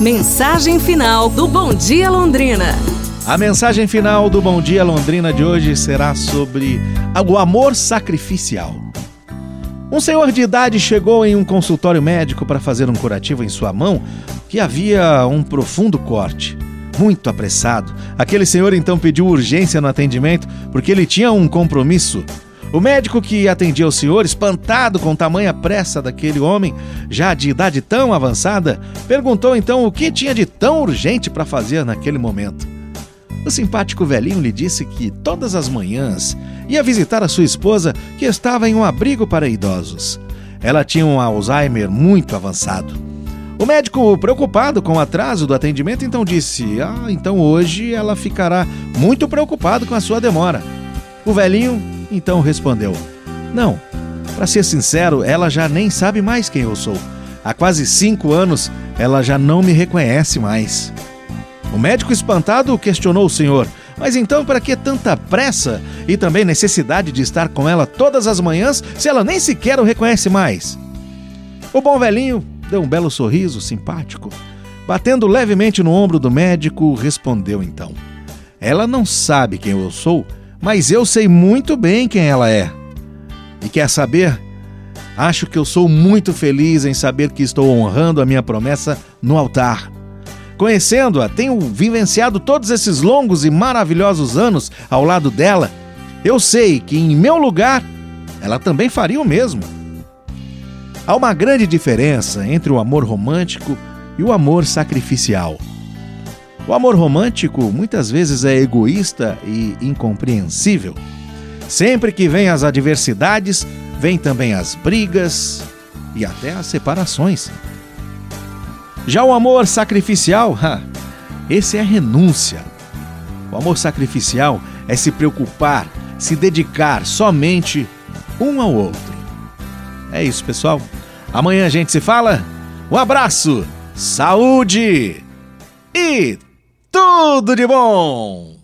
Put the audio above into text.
Mensagem final do Bom Dia Londrina. A mensagem final do Bom Dia Londrina de hoje será sobre o amor sacrificial. Um senhor de idade chegou em um consultório médico para fazer um curativo em sua mão que havia um profundo corte. Muito apressado, aquele senhor então pediu urgência no atendimento porque ele tinha um compromisso o médico que atendia o senhor, espantado com tamanha pressa daquele homem, já de idade tão avançada, perguntou então o que tinha de tão urgente para fazer naquele momento. O simpático velhinho lhe disse que todas as manhãs ia visitar a sua esposa, que estava em um abrigo para idosos. Ela tinha um Alzheimer muito avançado. O médico, preocupado com o atraso do atendimento, então disse: Ah, então hoje ela ficará muito preocupado com a sua demora. O velhinho então respondeu: Não, para ser sincero, ela já nem sabe mais quem eu sou. Há quase cinco anos ela já não me reconhece mais. O médico espantado questionou o senhor: Mas então para que tanta pressa e também necessidade de estar com ela todas as manhãs se ela nem sequer o reconhece mais? O bom velhinho deu um belo sorriso simpático. Batendo levemente no ombro do médico, respondeu então: Ela não sabe quem eu sou mas eu sei muito bem quem ela é. E quer saber? Acho que eu sou muito feliz em saber que estou honrando a minha promessa no altar. Conhecendo-a, tenho vivenciado todos esses longos e maravilhosos anos ao lado dela. Eu sei que em meu lugar ela também faria o mesmo. Há uma grande diferença entre o amor romântico e o amor sacrificial. O amor romântico muitas vezes é egoísta e incompreensível. Sempre que vem as adversidades, vem também as brigas e até as separações. Já o amor sacrificial, esse é renúncia. O amor sacrificial é se preocupar, se dedicar somente um ao outro. É isso, pessoal. Amanhã a gente se fala. Um abraço, saúde e tudo de bom!